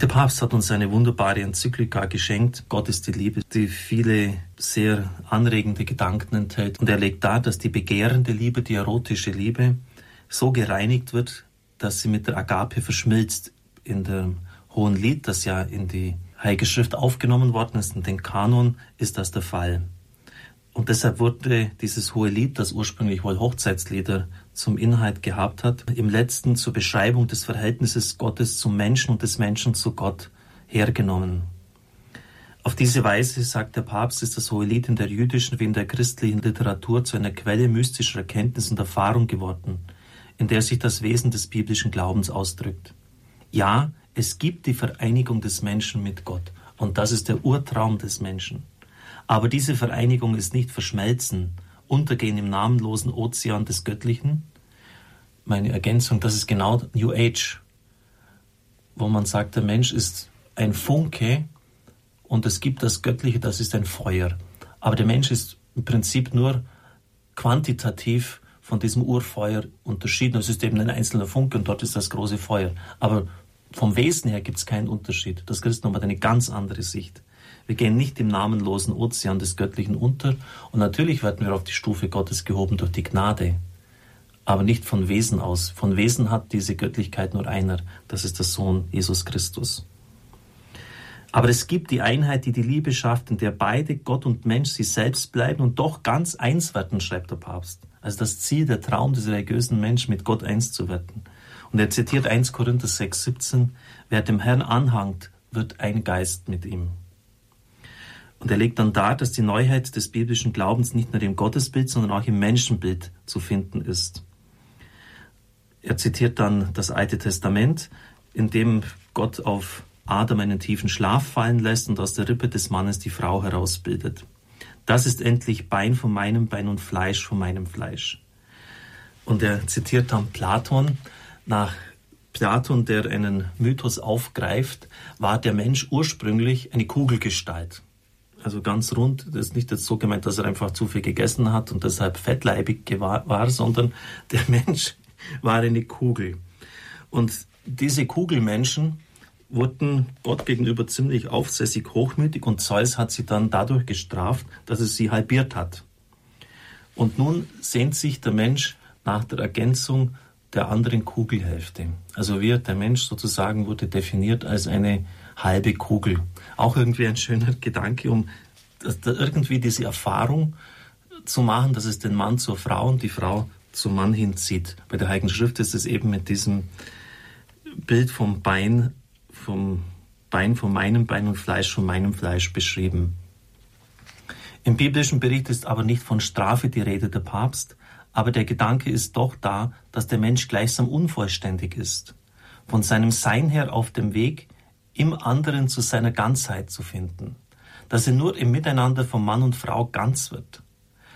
Der Papst hat uns eine wunderbare Enzyklika geschenkt, Gott ist die Liebe, die viele sehr anregende Gedanken enthält. Und er legt dar, dass die begehrende Liebe, die erotische Liebe, so gereinigt wird, dass sie mit der Agape verschmilzt. In dem Hohen Lied, das ja in die Heilige Schrift aufgenommen worden ist, in den Kanon, ist das der Fall. Und deshalb wurde dieses hohe Lied, das ursprünglich wohl Hochzeitslieder zum Inhalt gehabt hat, im letzten zur Beschreibung des Verhältnisses Gottes zum Menschen und des Menschen zu Gott hergenommen. Auf diese Weise, sagt der Papst, ist das hohe Lied in der jüdischen wie in der christlichen Literatur zu einer Quelle mystischer Erkenntnis und Erfahrung geworden, in der sich das Wesen des biblischen Glaubens ausdrückt. Ja, es gibt die Vereinigung des Menschen mit Gott, und das ist der Urtraum des Menschen. Aber diese Vereinigung ist nicht verschmelzen, untergehen im namenlosen Ozean des Göttlichen. Meine Ergänzung, das ist genau New Age, wo man sagt, der Mensch ist ein Funke und es gibt das Göttliche, das ist ein Feuer. Aber der Mensch ist im Prinzip nur quantitativ von diesem Urfeuer unterschieden. Es ist eben ein einzelner Funke und dort ist das große Feuer. Aber vom Wesen her gibt es keinen Unterschied. Das Christentum hat eine ganz andere Sicht. Wir gehen nicht im namenlosen Ozean des Göttlichen unter und natürlich werden wir auf die Stufe Gottes gehoben durch die Gnade, aber nicht von Wesen aus. Von Wesen hat diese Göttlichkeit nur einer, das ist der Sohn Jesus Christus. Aber es gibt die Einheit, die die Liebe schafft, in der beide, Gott und Mensch, sie selbst bleiben und doch ganz eins werden, schreibt der Papst. Also das Ziel, der Traum des religiösen Menschen, mit Gott eins zu werden. Und er zitiert 1 Korinther 6, 17, wer dem Herrn anhangt, wird ein Geist mit ihm. Und er legt dann dar, dass die Neuheit des biblischen Glaubens nicht nur im Gottesbild, sondern auch im Menschenbild zu finden ist. Er zitiert dann das Alte Testament, in dem Gott auf Adam einen tiefen Schlaf fallen lässt und aus der Rippe des Mannes die Frau herausbildet. Das ist endlich Bein von meinem Bein und Fleisch von meinem Fleisch. Und er zitiert dann Platon. Nach Platon, der einen Mythos aufgreift, war der Mensch ursprünglich eine Kugelgestalt also ganz rund. Das ist nicht jetzt so gemeint, dass er einfach zu viel gegessen hat und deshalb fettleibig war, sondern der Mensch war eine Kugel. Und diese Kugelmenschen wurden Gott gegenüber ziemlich aufsässig hochmütig und Zeus hat sie dann dadurch gestraft, dass er sie halbiert hat. Und nun sehnt sich der Mensch nach der Ergänzung der anderen Kugelhälfte. Also wir, der Mensch sozusagen, wurde definiert als eine halbe Kugel. Auch irgendwie ein schöner Gedanke, um irgendwie diese Erfahrung zu machen, dass es den Mann zur Frau und die Frau zum Mann hinzieht. Bei der Heiligen Schrift ist es eben mit diesem Bild vom Bein, vom Bein von meinem Bein und Fleisch von meinem Fleisch beschrieben. Im biblischen Bericht ist aber nicht von Strafe die Rede der Papst, aber der Gedanke ist doch da, dass der Mensch gleichsam unvollständig ist, von seinem Sein her auf dem Weg, im anderen zu seiner Ganzheit zu finden, dass er nur im Miteinander von Mann und Frau ganz wird.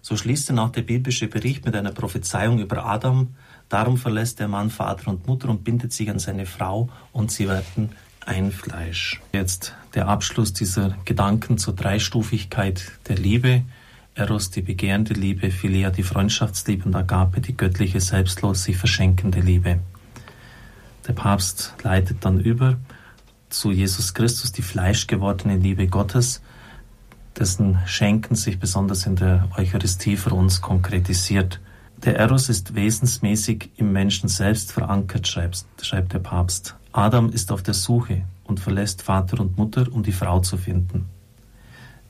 So schließt dann auch der biblische Bericht mit einer Prophezeiung über Adam. Darum verlässt der Mann Vater und Mutter und bindet sich an seine Frau und sie werden ein Fleisch. Jetzt der Abschluss dieser Gedanken zur Dreistufigkeit der Liebe. Eros, die begehrende Liebe, Philia, die Freundschaftsliebe und Agape, die göttliche, selbstlos sich verschenkende Liebe. Der Papst leitet dann über zu Jesus Christus, die fleischgewordene Liebe Gottes, dessen Schenken sich besonders in der Eucharistie für uns konkretisiert. Der Eros ist wesensmäßig im Menschen selbst verankert, schreibt, der Papst. Adam ist auf der Suche und verlässt Vater und Mutter, um die Frau zu finden.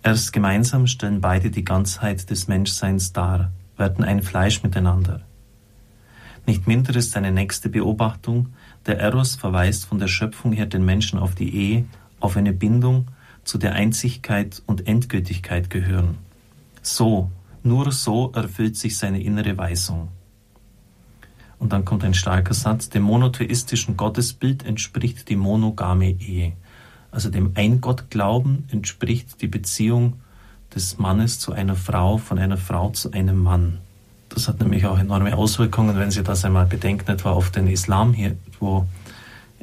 Erst gemeinsam stellen beide die Ganzheit des Menschseins dar, werden ein Fleisch miteinander. Nicht minder ist eine nächste Beobachtung, der Eros verweist von der Schöpfung her den Menschen auf die Ehe, auf eine Bindung, zu der Einzigkeit und Endgültigkeit gehören. So, nur so erfüllt sich seine innere Weisung. Und dann kommt ein starker Satz, dem monotheistischen Gottesbild entspricht die monogame Ehe. Also dem Eingottglauben entspricht die Beziehung des Mannes zu einer Frau, von einer Frau zu einem Mann. Das hat nämlich auch enorme Auswirkungen, wenn Sie das einmal bedenken, etwa auf den Islam hier, wo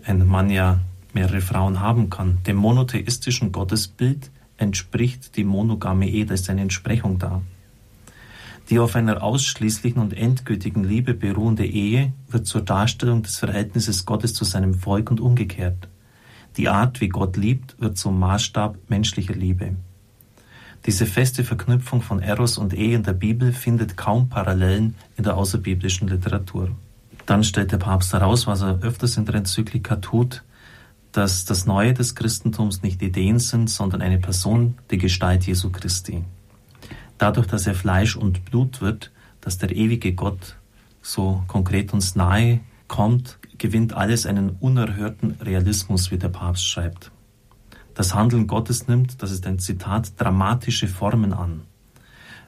ein Mann ja mehrere Frauen haben kann. Dem monotheistischen Gottesbild entspricht die monogame Ehe, da ist eine Entsprechung da. Die auf einer ausschließlichen und endgültigen Liebe beruhende Ehe wird zur Darstellung des Verhältnisses Gottes zu seinem Volk und umgekehrt. Die Art, wie Gott liebt, wird zum Maßstab menschlicher Liebe. Diese feste Verknüpfung von Eros und Ehe in der Bibel findet kaum Parallelen in der außerbiblischen Literatur. Dann stellt der Papst heraus, was er öfters in der Enzyklika tut, dass das Neue des Christentums nicht Ideen sind, sondern eine Person, die Gestalt Jesu Christi. Dadurch, dass er Fleisch und Blut wird, dass der ewige Gott so konkret uns nahe kommt, gewinnt alles einen unerhörten Realismus, wie der Papst schreibt. Das Handeln Gottes nimmt, das ist ein Zitat, dramatische Formen an,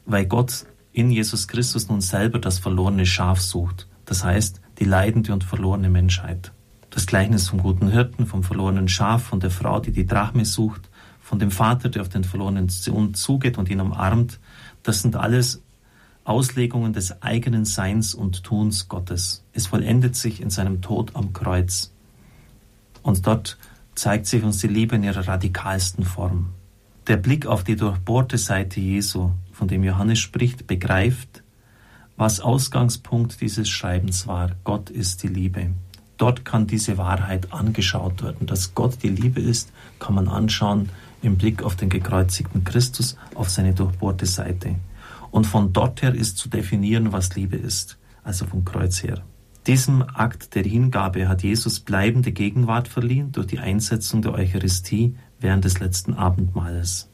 weil Gott in Jesus Christus nun selber das verlorene Schaf sucht, das heißt die leidende und verlorene Menschheit. Das Gleichnis vom guten Hirten, vom verlorenen Schaf, von der Frau, die die Drachme sucht, von dem Vater, der auf den verlorenen Sohn zugeht und ihn umarmt, das sind alles Auslegungen des eigenen Seins und Tuns Gottes. Es vollendet sich in seinem Tod am Kreuz. Und dort zeigt sich uns die Liebe in ihrer radikalsten Form. Der Blick auf die durchbohrte Seite Jesu, von dem Johannes spricht, begreift, was Ausgangspunkt dieses Schreibens war. Gott ist die Liebe. Dort kann diese Wahrheit angeschaut werden. Dass Gott die Liebe ist, kann man anschauen im Blick auf den gekreuzigten Christus, auf seine durchbohrte Seite. Und von dort her ist zu definieren, was Liebe ist, also vom Kreuz her. Diesem Akt der Hingabe hat Jesus bleibende Gegenwart verliehen durch die Einsetzung der Eucharistie während des letzten Abendmahles.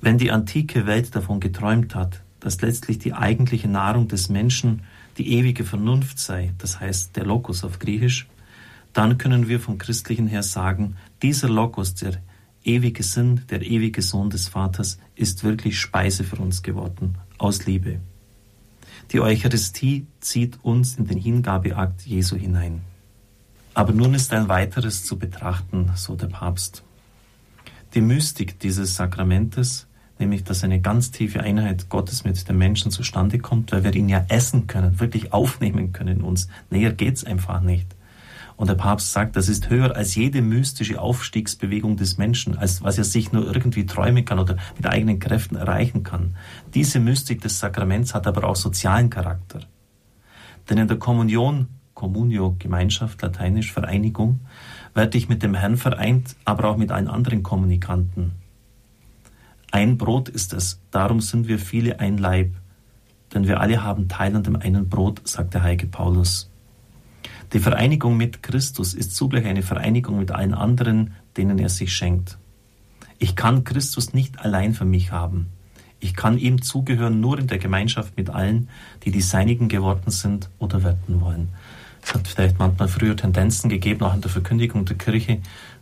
Wenn die antike Welt davon geträumt hat, dass letztlich die eigentliche Nahrung des Menschen die ewige Vernunft sei, das heißt der Logos auf Griechisch, dann können wir vom Christlichen her sagen, dieser Logos, der ewige Sinn, der ewige Sohn des Vaters, ist wirklich Speise für uns geworden, aus Liebe. Die Eucharistie zieht uns in den Hingabeakt Jesu hinein. Aber nun ist ein weiteres zu betrachten, so der Papst. Die Mystik dieses Sakramentes, nämlich dass eine ganz tiefe Einheit Gottes mit dem Menschen zustande kommt, weil wir ihn ja essen können, wirklich aufnehmen können in uns. Näher geht's einfach nicht. Und der Papst sagt, das ist höher als jede mystische Aufstiegsbewegung des Menschen, als was er sich nur irgendwie träumen kann oder mit eigenen Kräften erreichen kann. Diese Mystik des Sakraments hat aber auch sozialen Charakter. Denn in der Kommunion, Communio, Gemeinschaft, lateinisch Vereinigung, werde ich mit dem Herrn vereint, aber auch mit allen anderen Kommunikanten. Ein Brot ist es, darum sind wir viele ein Leib, denn wir alle haben Teil an dem einen Brot, sagt der heilige Paulus. Die Vereinigung mit Christus ist zugleich eine Vereinigung mit allen anderen, denen er sich schenkt. Ich kann Christus nicht allein für mich haben. Ich kann ihm zugehören nur in der Gemeinschaft mit allen, die die Seinigen geworden sind oder werden wollen. Es hat vielleicht manchmal früher Tendenzen gegeben, auch in der Verkündigung der Kirche,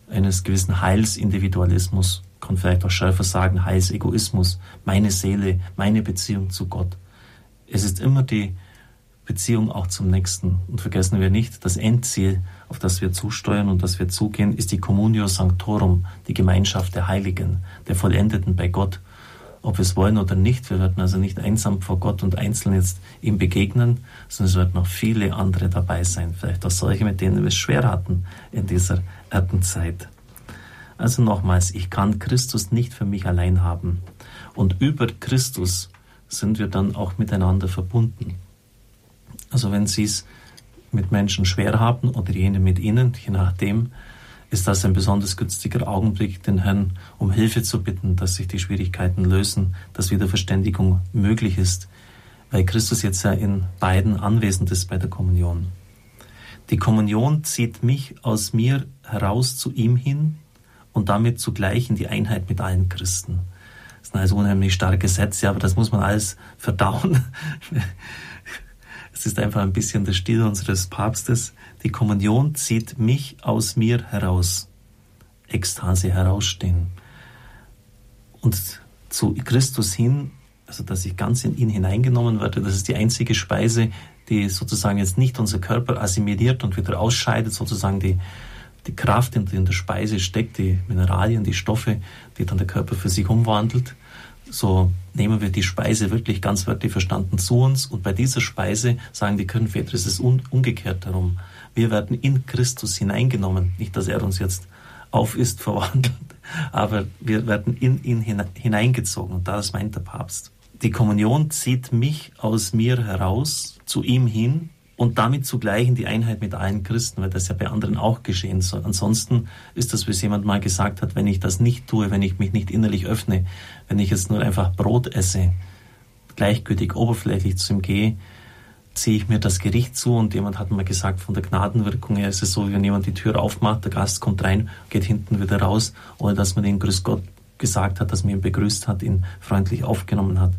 eines gewissen Heilsindividualismus, kann vielleicht auch schärfer sagen, Heilsegoismus, meine Seele, meine Beziehung zu Gott. Es ist immer die Beziehung auch zum Nächsten. Und vergessen wir nicht, das Endziel, auf das wir zusteuern und das wir zugehen, ist die Communio Sanctorum, die Gemeinschaft der Heiligen, der Vollendeten bei Gott. Ob wir es wollen oder nicht, wir werden also nicht einsam vor Gott und einzeln jetzt ihm begegnen, sondern es werden noch viele andere dabei sein, vielleicht auch solche, mit denen wir es schwer hatten in dieser Erdenzeit. Also nochmals, ich kann Christus nicht für mich allein haben. Und über Christus sind wir dann auch miteinander verbunden. Also wenn Sie es mit Menschen schwer haben oder jene mit Ihnen, je nachdem, ist das ein besonders günstiger Augenblick, den Herrn um Hilfe zu bitten, dass sich die Schwierigkeiten lösen, dass Wiederverständigung möglich ist, weil Christus jetzt ja in beiden anwesend ist bei der Kommunion. Die Kommunion zieht mich aus mir heraus zu ihm hin und damit zugleich in die Einheit mit allen Christen. Das sind also unheimlich starke Sätze, aber das muss man alles verdauen. Es ist einfach ein bisschen der Stil unseres Papstes. Die Kommunion zieht mich aus mir heraus. Ekstase herausstehen. Und zu Christus hin, also dass ich ganz in ihn hineingenommen werde, das ist die einzige Speise, die sozusagen jetzt nicht unser Körper assimiliert und wieder ausscheidet, sozusagen die, die Kraft, die in der Speise steckt, die Mineralien, die Stoffe, die dann der Körper für sich umwandelt, so nehmen wir die Speise wirklich ganz wörtlich verstanden zu uns. Und bei dieser Speise sagen die Kirchenväter, es ist umgekehrt darum. Wir werden in Christus hineingenommen. Nicht, dass er uns jetzt auf ist, verwandelt, aber wir werden in ihn hineingezogen. Und das meint der Papst. Die Kommunion zieht mich aus mir heraus, zu ihm hin, und damit zugleich in die Einheit mit allen Christen, weil das ja bei anderen auch geschehen soll. Ansonsten ist das, wie es jemand mal gesagt hat, wenn ich das nicht tue, wenn ich mich nicht innerlich öffne, wenn ich jetzt nur einfach Brot esse, gleichgültig oberflächlich zu ihm gehe, ziehe ich mir das Gericht zu und jemand hat mal gesagt, von der Gnadenwirkung her ist es so, wenn jemand die Tür aufmacht, der Gast kommt rein, geht hinten wieder raus, ohne dass man den Grüß Gott gesagt hat, dass man ihn begrüßt hat, ihn freundlich aufgenommen hat.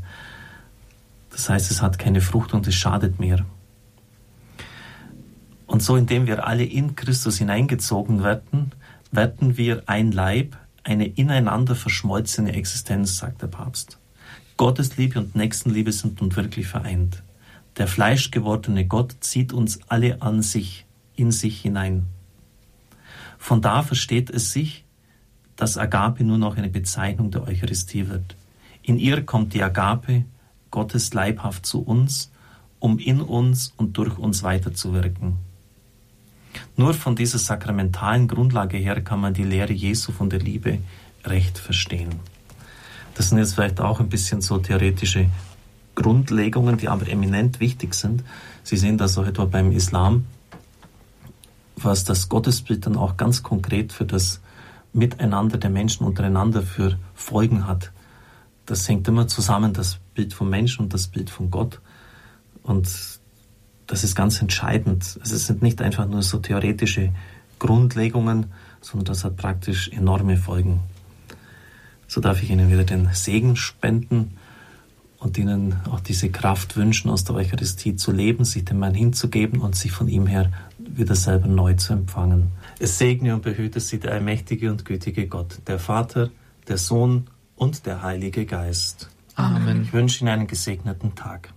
Das heißt, es hat keine Frucht und es schadet mehr. Und so, indem wir alle in Christus hineingezogen werden, werden wir ein Leib, eine ineinander verschmolzene Existenz, sagt der Papst. Gottes Liebe und Nächstenliebe sind nun wirklich vereint. Der fleischgewordene Gott zieht uns alle an sich, in sich hinein. Von da versteht es sich, dass Agape nur noch eine Bezeichnung der Eucharistie wird. In ihr kommt die Agape, Gottes leibhaft zu uns, um in uns und durch uns weiterzuwirken. Nur von dieser sakramentalen Grundlage her kann man die Lehre Jesu von der Liebe recht verstehen. Das sind jetzt vielleicht auch ein bisschen so theoretische Grundlegungen, die aber eminent wichtig sind. Sie sehen das auch etwa beim Islam, was das Gottesbild dann auch ganz konkret für das Miteinander der Menschen untereinander für Folgen hat. Das hängt immer zusammen, das Bild vom Menschen und das Bild von Gott. Und das ist ganz entscheidend. Also es sind nicht einfach nur so theoretische Grundlegungen, sondern das hat praktisch enorme Folgen. So darf ich Ihnen wieder den Segen spenden und Ihnen auch diese Kraft wünschen, aus der Eucharistie zu leben, sich dem Herrn hinzugeben und sich von ihm her wieder selber neu zu empfangen. Es segne und behüte Sie der allmächtige und gütige Gott, der Vater, der Sohn und der Heilige Geist. Amen. Ich wünsche Ihnen einen gesegneten Tag.